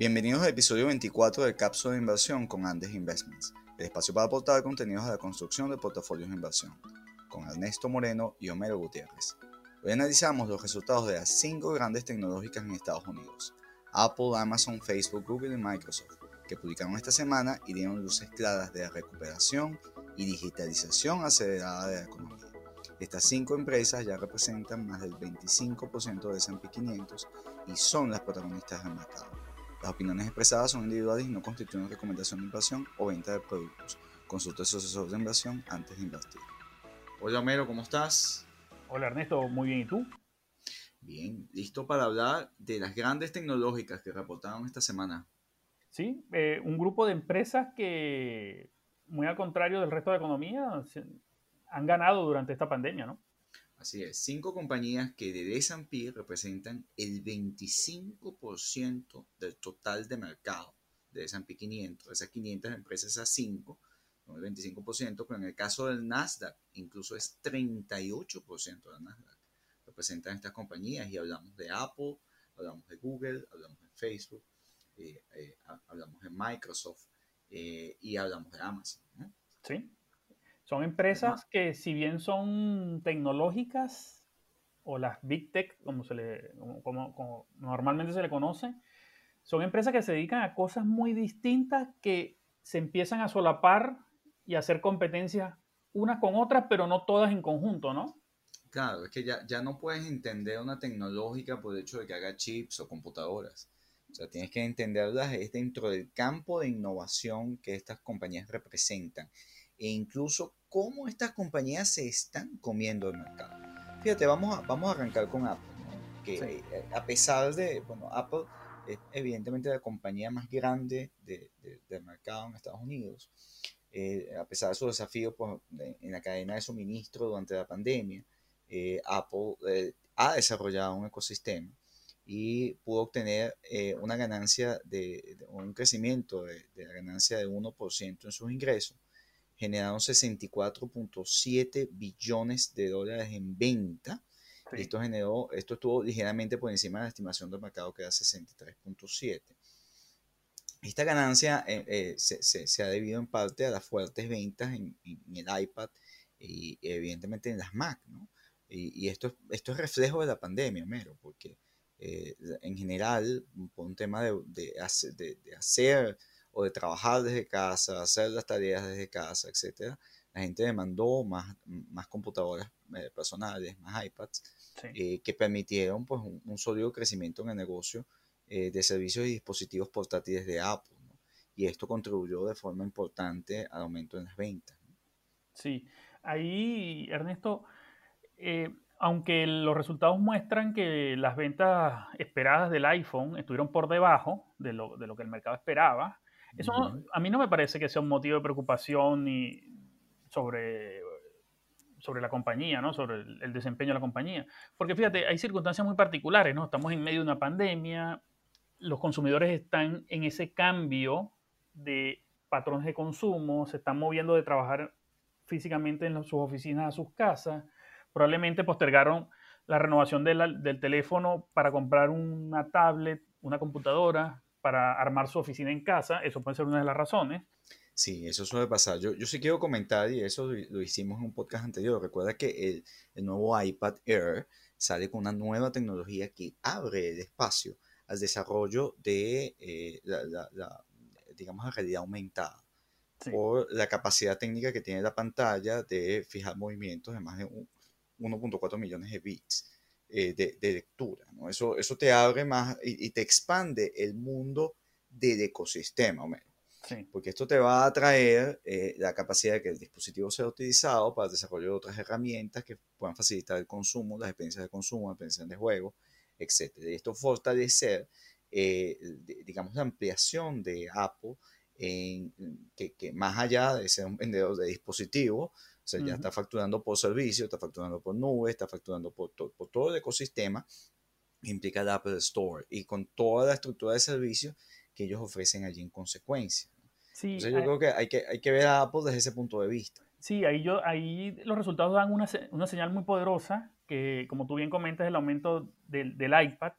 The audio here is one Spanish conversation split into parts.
Bienvenidos al episodio 24 del Cápsula de Inversión con Andes Investments, el espacio para aportar contenidos a la construcción de portafolios de inversión, con Ernesto Moreno y Homero Gutiérrez. Hoy analizamos los resultados de las cinco grandes tecnológicas en Estados Unidos, Apple, Amazon, Facebook, Google y Microsoft, que publicaron esta semana y dieron luces claras de la recuperación y digitalización acelerada de la economía. Estas cinco empresas ya representan más del 25% del S&P 500 y son las protagonistas del mercado. Las opiniones expresadas son individuales y no constituyen recomendación de inversión o venta de productos. Consulta a su asesor de inversión antes de invertir. Hola Homero, ¿cómo estás? Hola Ernesto, muy bien, ¿y tú? Bien, listo para hablar de las grandes tecnológicas que reportaron esta semana. Sí, eh, un grupo de empresas que, muy al contrario del resto de la economía, han ganado durante esta pandemia, ¿no? Así es, cinco compañías que de S&P representan el 25% del total de mercado de S&P 500. Esas 500 empresas, esas cinco, son el 25%, pero en el caso del Nasdaq incluso es 38% del Nasdaq. Representan estas compañías y hablamos de Apple, hablamos de Google, hablamos de Facebook, eh, eh, hablamos de Microsoft eh, y hablamos de Amazon. Sí, son empresas que si bien son tecnológicas o las Big Tech, como, se le, como, normalmente se le conoce, son empresas que se dedican a cosas muy distintas que se empiezan a solapar y a hacer competencia unas con otras, pero no todas en conjunto, ¿no? Claro, es que ya, ya no puedes entender una tecnológica por el hecho de que haga chips o computadoras. O sea, tienes que entenderlas dentro del campo de innovación que estas compañías representan e incluso cómo estas compañías se están comiendo el mercado. Fíjate, vamos a, vamos a arrancar con Apple, que eh, a pesar de, bueno, Apple es evidentemente la compañía más grande de, del mercado en Estados Unidos, eh, a pesar de sus desafíos pues, en la cadena de suministro durante la pandemia, eh, Apple ha desarrollado un ecosistema y pudo obtener una ganancia de, un crecimiento de, de, la ganancia de 1% en sus ingresos generaron 64.7 billones de dólares en venta. Esto, generó, esto estuvo ligeramente por encima de la estimación del mercado que era 63.7. Esta ganancia eh, eh, se, ha debido en parte a las fuertes ventas en, el iPad y evidentemente en las Mac, ¿no? Y, esto, esto es reflejo de la pandemia, mero, porque eh, en general, por un tema de, de, de hacer o de trabajar desde casa, hacer las tareas desde casa, etc. La gente demandó más, más computadoras eh, personales, más iPads, eh, que permitieron pues, un, sólido crecimiento en el negocio eh, de servicios y dispositivos portátiles de Apple. Y esto contribuyó de forma importante al aumento en las ventas. Sí, ahí, Ernesto, aunque los resultados muestran que las ventas esperadas del iPhone estuvieron por debajo de lo, de lo que el mercado esperaba, eso a mí no me parece que sea un motivo de preocupación ni sobre, sobre la compañía, ¿no? sobre el, desempeño de la compañía. Porque fíjate, hay circunstancias muy particulares, ¿no? Estamos en medio de una pandemia, los consumidores están en ese cambio de patrones de consumo, se están moviendo de trabajar físicamente en sus oficinas a sus casas, probablemente postergaron la renovación del teléfono para comprar una tablet, una computadora, para armar su oficina en casa. Eso puede ser una de las razones. Sí, eso suele pasar. Yo, yo sí quiero comentar, y eso lo hicimos en un podcast anterior. Recuerda que el, el nuevo iPad Air sale con una nueva tecnología que abre el espacio al desarrollo de eh, la, la, digamos, la realidad aumentada. Por la capacidad técnica que tiene la pantalla de fijar movimientos de más de 1.4 millones de bits. Eh, de, lectura. ¿no? Eso, eso te abre más y, te expande el mundo del ecosistema, Porque esto te va a traer eh, la capacidad de que el dispositivo sea utilizado para el desarrollo de otras herramientas que puedan facilitar el consumo, las experiencias de consumo, las experiencias de juego, etc. Y esto fortalecer, eh, digamos, la ampliación de Apple en, que, que, más allá de ser un vendedor de dispositivos, o sea, ya está facturando por servicio, está facturando por nube, está facturando por, por todo el ecosistema implica el Apple Store y con toda la estructura de servicios que ellos ofrecen allí en consecuencia. Sí, Entonces yo creo que hay, que hay que ver a Apple desde ese punto de vista. Sí, ahí, yo, ahí los resultados dan una, una señal muy poderosa, que como tú bien comentas, el aumento del, del iPad,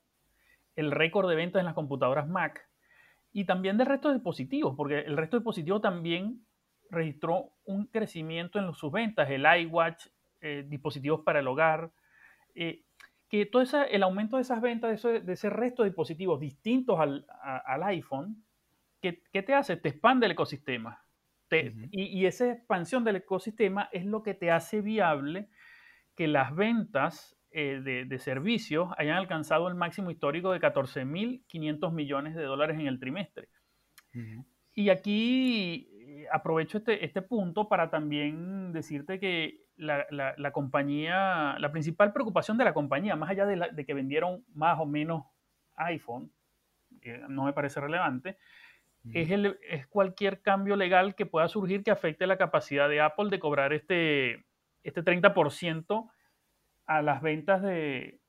el récord de ventas en las computadoras Mac y también del resto de dispositivos, porque el resto de dispositivos también registró un crecimiento en sus ventas, el iWatch, eh, dispositivos para el hogar, eh, que todo el aumento de esas ventas de, ese resto de dispositivos distintos al, iPhone, ¿qué, te hace? Te expande el ecosistema. y, esa expansión del ecosistema es lo que te hace viable que las ventas eh, de, servicios hayan alcanzado el máximo histórico de 14.500 millones de dólares en el trimestre. Y aquí eh, aprovecho este, este, punto para también decirte que la, compañía, la principal preocupación de la compañía, más allá de, que vendieron más o menos iPhone, no me parece relevante, es, el, es, cualquier cambio legal que pueda surgir que afecte la capacidad de Apple de cobrar este, este 30% a las ventas de,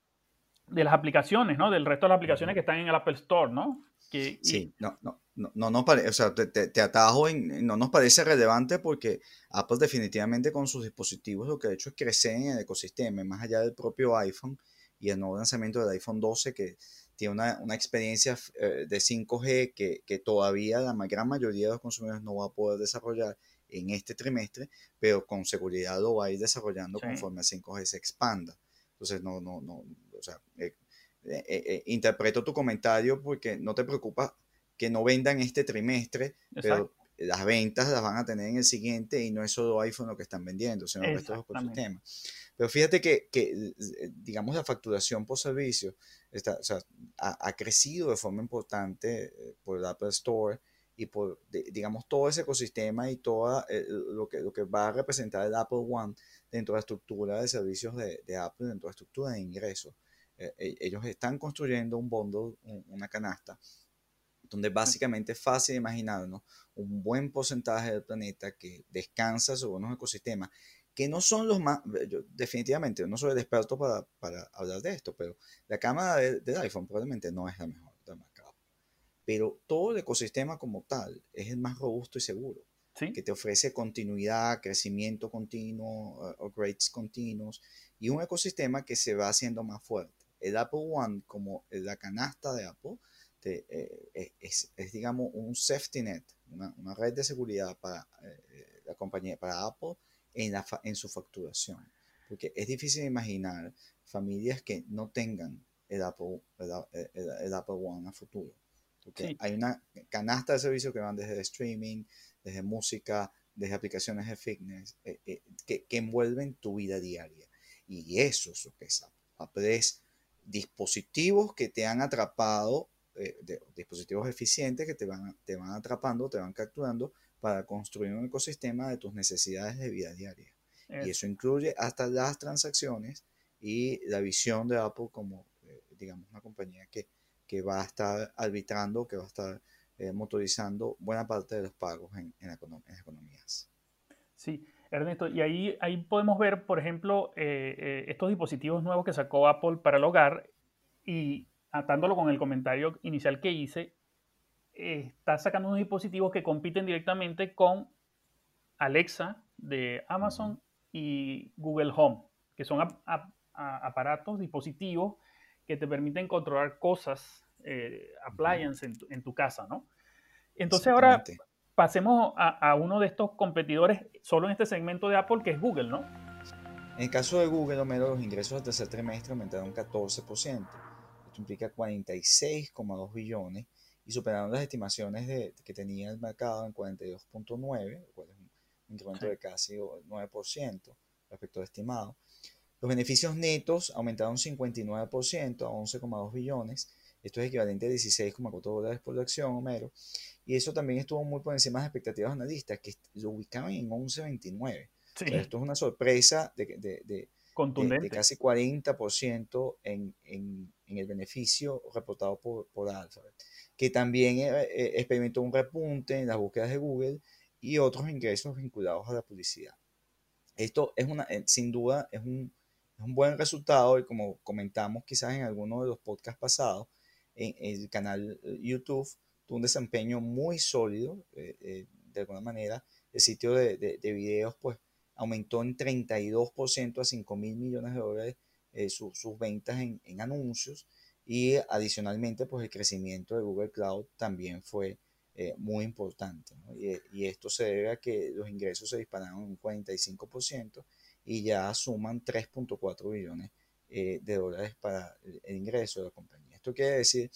las aplicaciones, ¿no? Del resto de las aplicaciones que están en el Apple Store, ¿no? Que, sí, no, no, no, no nos parece, o sea, te, atajo en, no nos parece relevante porque Apple definitivamente con sus dispositivos lo que ha hecho es crecer en el ecosistema, más allá del propio iPhone y el nuevo lanzamiento del iPhone 12 que tiene una, experiencia eh, de 5G que, que, todavía la gran mayoría de los consumidores no va a poder desarrollar en este trimestre, pero con seguridad lo va a ir desarrollando conforme el 5G se expanda. Entonces, no, no, no, o sea, eh, eh, eh, interpreto tu comentario porque no te preocupa que no vendan este trimestre, pero las ventas las van a tener en el siguiente y no es solo iPhone lo que están vendiendo, sino el resto de los Pero fíjate que, que, digamos, la facturación por servicio está, o sea, ha, ha, crecido de forma importante por el Apple Store y por, digamos, todo ese ecosistema y todo eh, lo, que, lo que va a representar el Apple One dentro de la estructura de servicios de, de Apple, dentro de la estructura de ingresos. Eh, eh, ellos están construyendo un bundle, una canasta, donde básicamente es fácil imaginarnos un buen porcentaje del planeta que descansa sobre unos ecosistemas que no son los más, yo, definitivamente, no soy el experto para, para hablar de esto, pero la cámara del iPhone probablemente no es la mejor pero todo el ecosistema como tal es el más robusto y seguro, que te ofrece continuidad, crecimiento continuo, upgrades continuos y un ecosistema que se va haciendo más fuerte. El Apple One, como la canasta de Apple, eh, eh, es, digamos, un safety net, una, una red de seguridad para eh, la compañía, para Apple en, la, en su facturación. Porque es difícil imaginar familias que no tengan el Apple, el Apple One a futuro. Hay una canasta de servicios que van desde streaming, desde música, desde aplicaciones de fitness, eh, eh, que, que, envuelven tu vida diaria. Y eso es lo que es Apple. Dispositivos que te han atrapado, eh, dispositivos eficientes que te van, te van atrapando, te van capturando para construir un ecosistema de tus necesidades de vida diaria. Y eso incluye hasta las transacciones y la visión de Apple como, digamos, una compañía que, que va a estar arbitrando, que va a estar eh, motorizando buena parte de los pagos en, en, las economías. Sí, Ernesto, y ahí, ahí podemos ver, por ejemplo, eh, eh, estos dispositivos nuevos que sacó Apple para el hogar y atándolo con el comentario inicial que hice, está sacando unos dispositivos que compiten directamente con Alexa de Amazon y Google Home, que son aparatos, dispositivos que te permiten controlar cosas, eh, appliances en tu, casa, ¿no? Entonces ahora pasemos a, uno de estos competidores solo en este segmento de Apple, que es Google, ¿no? En el caso de Google, Homero, los ingresos del tercer trimestre aumentaron 14%. Esto implica 46,2 billones y superaron las estimaciones de, que tenía el mercado en 42.9, lo cual es un incremento de casi 9% respecto al estimado. Los beneficios netos aumentaron 59% a 11,2 billones. Esto es equivalente a 16,4 dólares por acción, Homero. Y eso también estuvo muy por encima de las expectativas analistas, que lo ubicaban en 11,29. esto es una sorpresa de, de, de, de casi 40% en, en, en, el beneficio reportado por, por Alphabet, que también eh, eh, experimentó un repunte en las búsquedas de Google y otros ingresos vinculados a la publicidad. Esto es una, eh, sin duda, es un, un buen resultado y como comentamos quizás en alguno de los podcasts pasados, el canal eh, YouTube tuvo un desempeño muy sólido, eh, eh, de alguna manera, el sitio de, de, videos pues aumentó en 32% a 5 mil millones de dólares sus ventas en, anuncios y Y adicionalmente, pues el crecimiento de Google Cloud también fue muy importante. Y, esto se debe a que los ingresos se dispararon un 45% y ya suman 3.4 billones de dólares para el ingreso de la compañía. Esto quiere decir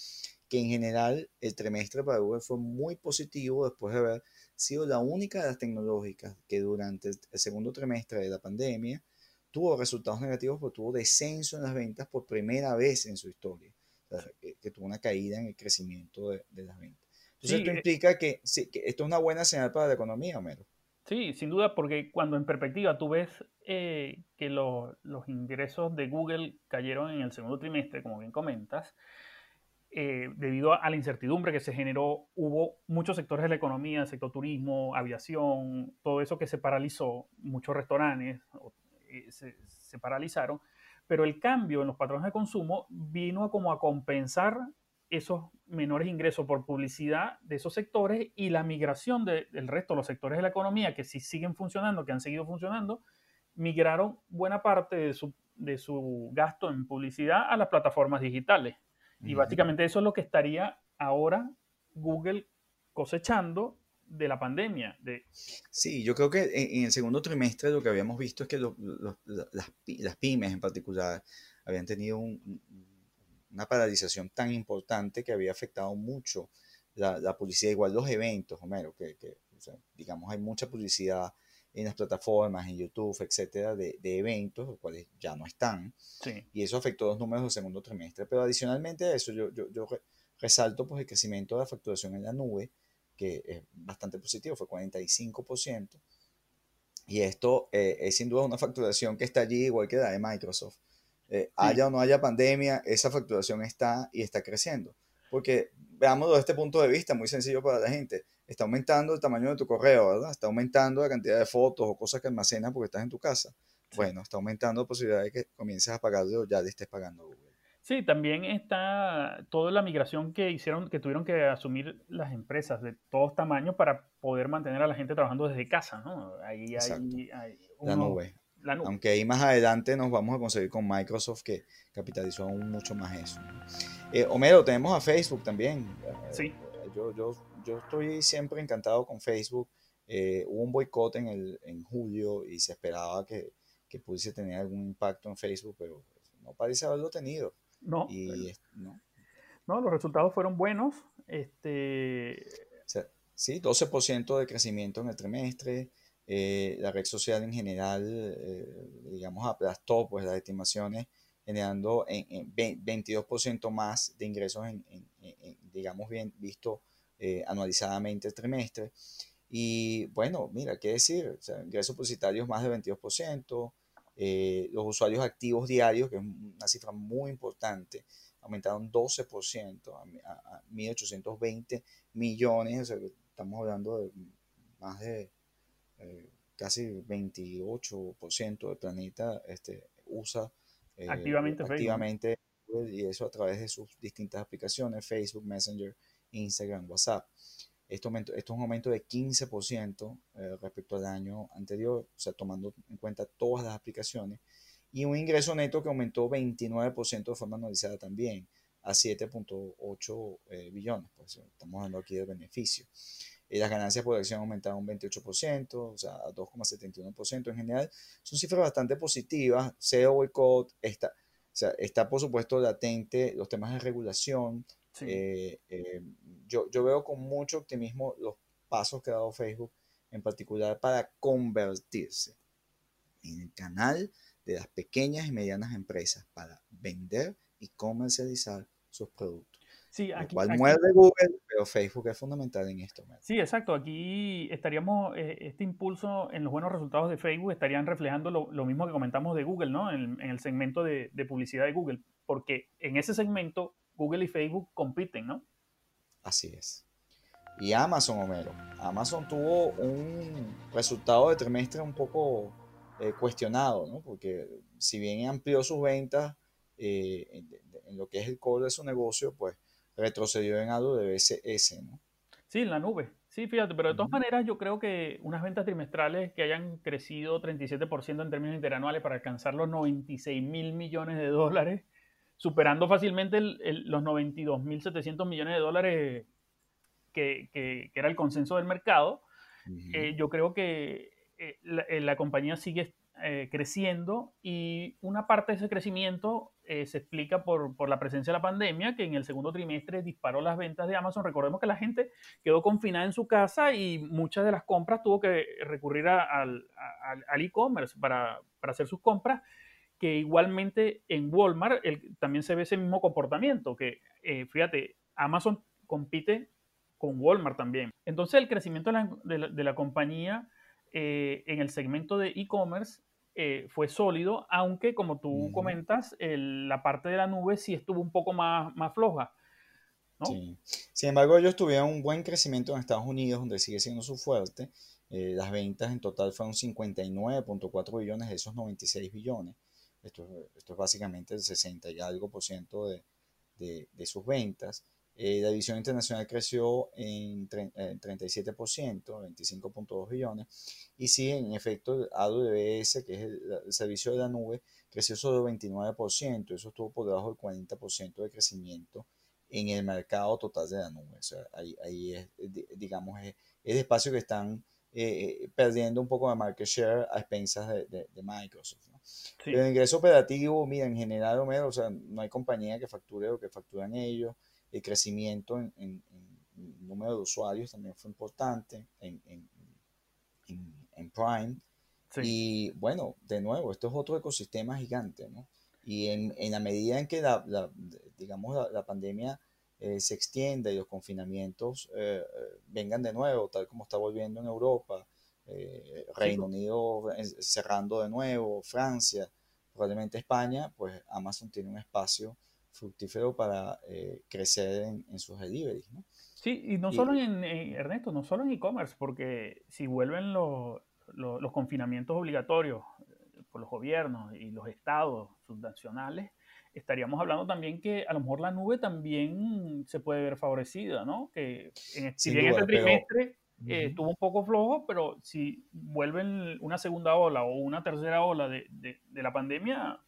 que en general el trimestre para Google fue muy positivo después de haber sido la única de las tecnológicas que durante el segundo trimestre de la pandemia tuvo resultados negativos porque tuvo descenso en las ventas por primera vez en su historia, que, tuvo una caída en el crecimiento de, las ventas. Entonces esto eh implica que, que esto es una buena señal para la economía, Homero. Sí, sin duda, porque cuando en perspectiva tú ves eh, que los ingresos de Google cayeron en el segundo trimestre, como bien comentas, eh, debido a la incertidumbre que se generó, hubo muchos sectores de la economía, el sector turismo, aviación, todo eso que se paralizó, muchos restaurantes eh, se, paralizaron, pero el cambio en los patrones de consumo vino como a compensar esos menores ingresos por publicidad de esos sectores y la migración del resto de los sectores de la economía que sí siguen funcionando, que han seguido funcionando, migraron buena parte de su, de su gasto en publicidad a las plataformas digitales. Y básicamente eso es lo que estaría ahora Google cosechando de la pandemia. De... Sí, yo creo que en, el segundo trimestre lo que habíamos visto es que las, pymes en particular habían tenido una paralización tan importante que había afectado mucho la, publicidad, igual los eventos, Homero, que, digamos hay mucha publicidad en las plataformas, en YouTube, etcétera, de, eventos, los cuales ya no están. Y eso afectó los números del segundo trimestre. Pero adicionalmente a eso, yo, yo, yo resalto pues, el crecimiento de la facturación en la nube, que es bastante positivo, fue 45%. Y esto eh, es sin duda una facturación que está allí, igual que la de Microsoft. Eh, haya o no haya pandemia, esa facturación está y está creciendo. Porque veámoslo desde este punto de vista, muy sencillo para la gente está aumentando el tamaño de tu correo, ¿verdad? Está aumentando la cantidad de fotos o cosas que almacenas porque estás en tu casa. Bueno, está aumentando la posibilidad de que comiences a pagarle o ya le estés pagando a Google. Sí, también está toda la migración que hicieron, que tuvieron que asumir las empresas de todos tamaños para poder mantener a la gente trabajando desde casa, ¿no? Ahí hay, la, nube. La, nube. Aunque ahí más adelante nos vamos a conseguir con Microsoft que capitalizó aún mucho más eso. Eh, Homero, tenemos a Facebook también. Sí. Yo, yo yo estoy siempre encantado con Facebook. Eh, hubo un boicot en, el, en julio y se esperaba que, que, pudiese tener algún impacto en Facebook, pero no parece haberlo tenido. No. Y, no. no. los resultados fueron buenos. Este... sí, 12% de crecimiento en el trimestre. Eh, la red social en general, eh, digamos, aplastó pues, las estimaciones, generando en, 22% más de ingresos, en, digamos, bien visto eh, anualizadamente el trimestre. Y bueno, mira, qué decir, ingresos publicitarios más de 22%, eh, los usuarios activos diarios, que es una cifra muy importante, aumentaron 12% a, 1.820 millones, o sea, estamos hablando de más de eh, casi 28% del planeta este, usa activamente, activamente y eso a través de sus distintas aplicaciones, Facebook, Messenger, Instagram, WhatsApp. Esto, esto es un aumento de 15% eh, respecto al año anterior, o sea, tomando en cuenta todas las aplicaciones. Y un ingreso neto que aumentó 29% de forma anualizada también, a 7.8 eh, billones. Pues, estamos hablando aquí de beneficio. Y las ganancias por acción aumentaron un 28%, o sea, a 2,71% en general. Son cifras bastante positivas. SEO boicot, está, o sea, está por supuesto latente los temas de regulación, eh, eh, yo, yo veo con mucho optimismo los pasos que ha dado Facebook, en particular para convertirse en el canal de las pequeñas y medianas empresas para vender y comercializar sus productos. Sí, aquí, lo cual muerde Google, pero Facebook es fundamental en esto. Sí, exacto. Aquí estaríamos, eh, este impulso en los buenos resultados de Facebook estarían reflejando lo, lo mismo que comentamos de Google, ¿no? En, en el segmento de, de, publicidad de Google, porque en ese segmento Google y Facebook compiten, ¿no? Así es. Y Amazon, Homero. Amazon tuvo un resultado de trimestre un poco eh, cuestionado, ¿no? Porque si bien amplió sus ventas eh, en, lo que es el core de su negocio, pues retrocedió en algo de BCS, ¿no? Sí, en la nube. Sí, fíjate, pero de todas maneras yo creo que unas ventas trimestrales que hayan crecido 37% en términos interanuales para alcanzar los 96 mil millones de dólares, superando fácilmente los 92.700 millones de dólares que, que, era el consenso del mercado. Eh, yo creo que eh, eh, la, compañía sigue creciendo y una parte de ese crecimiento se explica por, por, la presencia de la pandemia, que en el segundo trimestre disparó las ventas de Amazon. Recordemos que la gente quedó confinada en su casa y muchas de las compras tuvo que recurrir al e-commerce para, para hacer sus compras que igualmente en Walmart también se ve ese mismo comportamiento, que fíjate, Amazon compite con Walmart también. Entonces el crecimiento de la, compañía eh, en el segmento de e-commerce eh, fue sólido, aunque como tú comentas, la parte de la nube sí estuvo un poco más, más floja. Sí. Sin embargo, ellos tuvieron un buen crecimiento en Estados Unidos, donde sigue siendo su fuerte. Eh, las ventas en total fueron 59.4 billones de esos 96 billones. Esto, esto, es básicamente el 60 y algo por ciento de, de, de sus ventas. Eh, la división internacional creció en, 37%, 25.2 billones. Y sí, en efecto, AWS, que es el, servicio de la nube, creció solo 29%. Eso estuvo por debajo del 40% de crecimiento en el mercado total de la nube. O sea, ahí, es, digamos, es, el espacio que están eh, eh, perdiendo un poco de market share a expensas de, Microsoft. el ingreso operativo, mira, en general, o sea, no hay compañía que facture lo que facturan ellos el crecimiento en, en, número de usuarios también fue importante en, en Prime. Y bueno, de nuevo, esto es otro ecosistema gigante, ¿no? Y en, la medida en que la, digamos, la, pandemia eh, se extienda y los confinamientos eh, eh, vengan de nuevo, tal como está volviendo en Europa, Reino Unido cerrando de nuevo, Francia, probablemente España, pues Amazon tiene un espacio fructífero para eh, crecer en, sus deliveries. ¿no? Sí, y no solo en, Ernesto, no solo en e-commerce, porque si vuelven los confinamientos obligatorios eh, por los gobiernos y los estados subnacionales, estaríamos hablando también que a lo mejor la nube también se puede ver favorecida, ¿no? Que en, si bien este trimestre eh, estuvo un poco flojo, pero si vuelven una segunda ola o una tercera ola de, de, de la pandemia,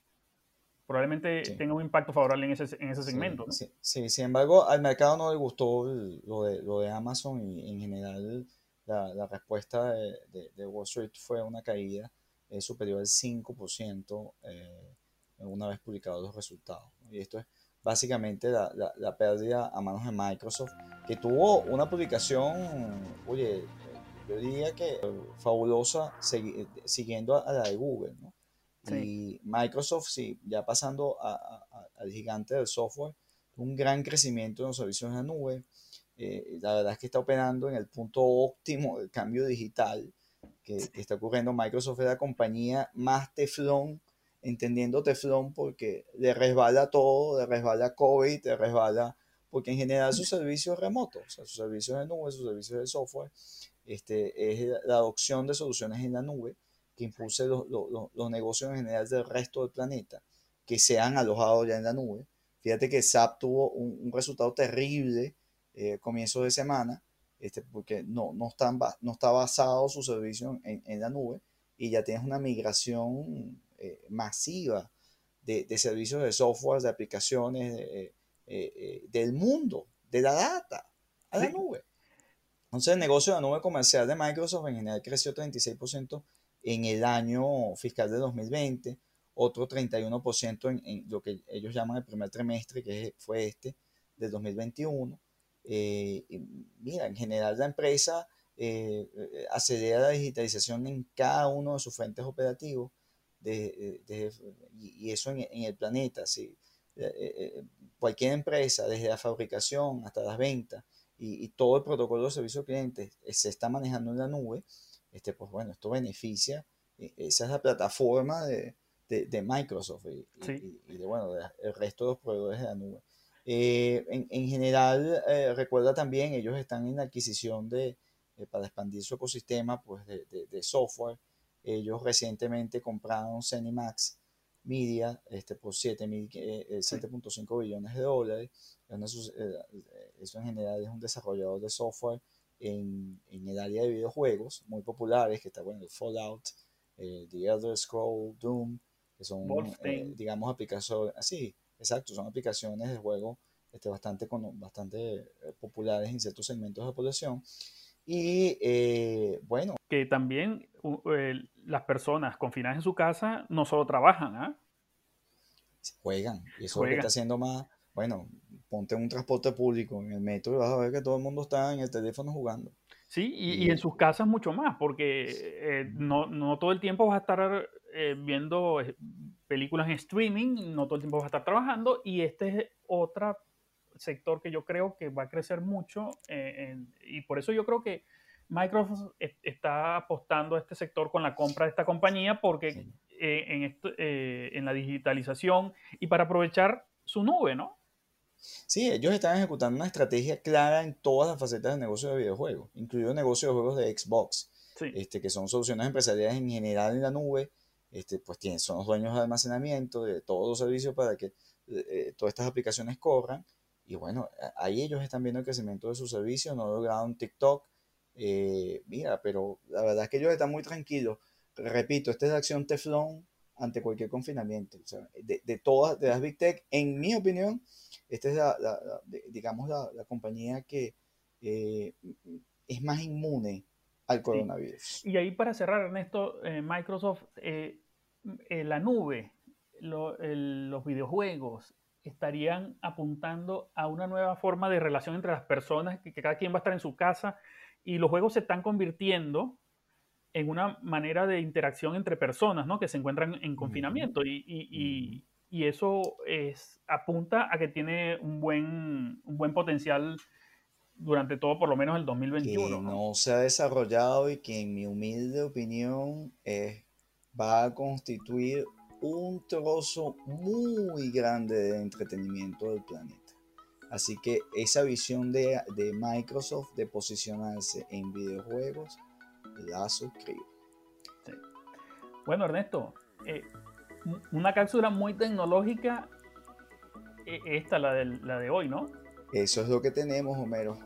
probablemente tenga un impacto favorable en ese, en ese segmento. Sí, sí, sin embargo, al mercado no le gustó lo, de, lo de Amazon y en general la, la respuesta de, de, Wall Street fue una caída eh, superior al 5% eh, una vez publicados los resultados. Y esto es básicamente la, la, la, pérdida a manos de Microsoft, que tuvo una publicación, oye, yo diría que fabulosa, siguiendo a la de Google, ¿no? Y Microsoft, sí, ya pasando al gigante del software, un gran crecimiento en los servicios en la nube. Eh, la verdad es que está operando en el punto óptimo del cambio digital que, está ocurriendo. Microsoft es la compañía más teflón, entendiendo teflón porque le resbala todo, le resbala COVID, le resbala, porque en general sus servicios remotos, o sea, sus servicios de nube, sus servicios de software, este, es la adopción de soluciones en la nube que impulse los, negocios en general del resto del planeta, que se han alojado ya en la nube. Fíjate que SAP tuvo un, resultado terrible eh, comienzo de semana, este, porque no, no, están, no está basado su servicio en, la nube y ya tienes una migración eh, masiva de, servicios de software, de aplicaciones eh, eh, del mundo, de la data, a la nube. Entonces el negocio de la nube comercial de Microsoft en general creció 36% en el año fiscal de 2020, otro 31% en, en, lo que ellos llaman el primer trimestre, que fue este, del 2021. Eh, mira, en general la empresa eh, acelera la digitalización en cada uno de sus frentes operativos de, y, eso en, el planeta. ¿sí? Eh, eh, cualquier empresa, desde la fabricación hasta las ventas y, y todo el protocolo de servicio al cliente se está manejando en la nube este, pues bueno, esto beneficia, e, esa es la plataforma de, de, Microsoft y, de, bueno, el resto de los proveedores de la nube. Eh, en, en, general, eh, recuerda también, ellos están en la adquisición de, eh, para expandir su ecosistema pues, de, de, software. Ellos recientemente compraron Cenimax Media este, por 7.5 billones de dólares. Eso en general es un desarrollador de software en, en, el área de videojuegos muy populares, que está bueno, el Fallout, eh, The Elder Scroll, Doom, que son, eh, digamos, aplicaciones así, exacto, son aplicaciones de juego este, bastante, bastante eh, populares en ciertos segmentos de la población. Y eh, bueno. Que también las personas confinadas en su casa no solo trabajan, ¿ah? Juegan. Y eso es lo que está haciendo más. Bueno, ponte un transporte público en el metro y vas a ver que todo el mundo está en el teléfono jugando. Sí, y, en sus casas mucho más, porque eh, no, no, todo el tiempo vas a estar eh, viendo eh, películas en streaming, no todo el tiempo vas a estar trabajando, y este es otro sector que yo creo que va a crecer mucho, y por eso yo creo que Microsoft está apostando a este sector con la compra de esta compañía, porque en, esto, en la digitalización y para aprovechar su nube, ¿no? Sí, ellos están ejecutando una estrategia clara en todas las facetas del negocio de videojuegos, incluido el negocio de juegos de Xbox, este, que son soluciones empresariales en general en la nube, este, pues tienen, son los dueños de almacenamiento de todos los servicios para que eh, eh, todas estas aplicaciones corran. Y bueno, ahí ellos están viendo el crecimiento de sus servicios, no lograron TikTok. Eh, mira, pero la verdad es que ellos están muy tranquilos. Repito, esta es la acción Teflon ante cualquier confinamiento. de, todas, de las Big Tech, en mi opinión, esta es la, digamos, la, compañía que eh, es más inmune al coronavirus. Y ahí para cerrar, Ernesto, eh, Microsoft, eh, la nube, los videojuegos, estarían apuntando a una nueva forma de relación entre las personas, que, cada quien va a estar en su casa, y los juegos se están convirtiendo en una manera de interacción entre personas, ¿no? Que se encuentran en confinamiento y, eso es, apunta a que tiene un buen, un buen potencial durante todo, por lo menos el 2021. Que ¿no? se ha desarrollado y que en mi humilde opinión va a constituir un trozo muy grande de entretenimiento del planeta. Así que esa visión de, de Microsoft de posicionarse en videojuegos la suscribo. Bueno, Ernesto, eh, una cápsula muy tecnológica, eh, esta, la de, la de hoy, ¿no? Eso es lo que tenemos, Homero.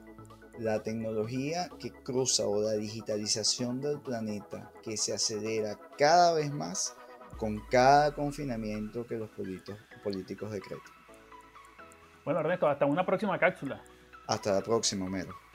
La tecnología que cruza o la digitalización del planeta que se acelera cada vez más con cada confinamiento que los políticos, políticos decretan. Bueno, Ernesto, hasta una próxima cápsula. Hasta la próxima, Homero.